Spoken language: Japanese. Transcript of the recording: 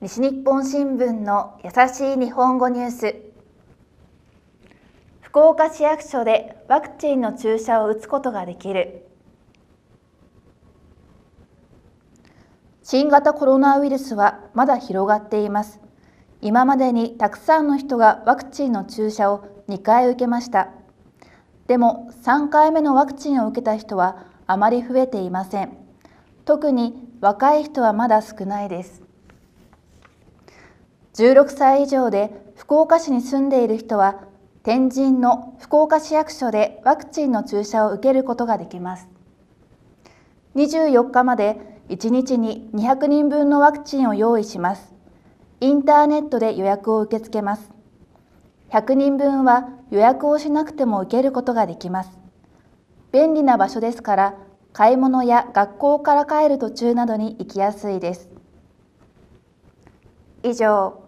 西日本新聞の優しい日本語ニュース。福岡市役所でワクチンの注射を打つことができる。新型コロナウイルスはまだ広がっています。今までにたくさんの人がワクチンの注射を2回受けました。でも3回目のワクチンを受けた人はあまり増えていません。特に若い人はまだ少ないです。16歳以上で福岡市に住んでいる人は天神の福岡市役所でワクチンの注射を受けることができます。24日まで1日に200人分のワクチンを用意します。インターネットで予約を受け付けます。100人分は予約をしなくても受けることができます。便利な場所ですから買い物や学校から帰る途中などに行きやすいです。以上。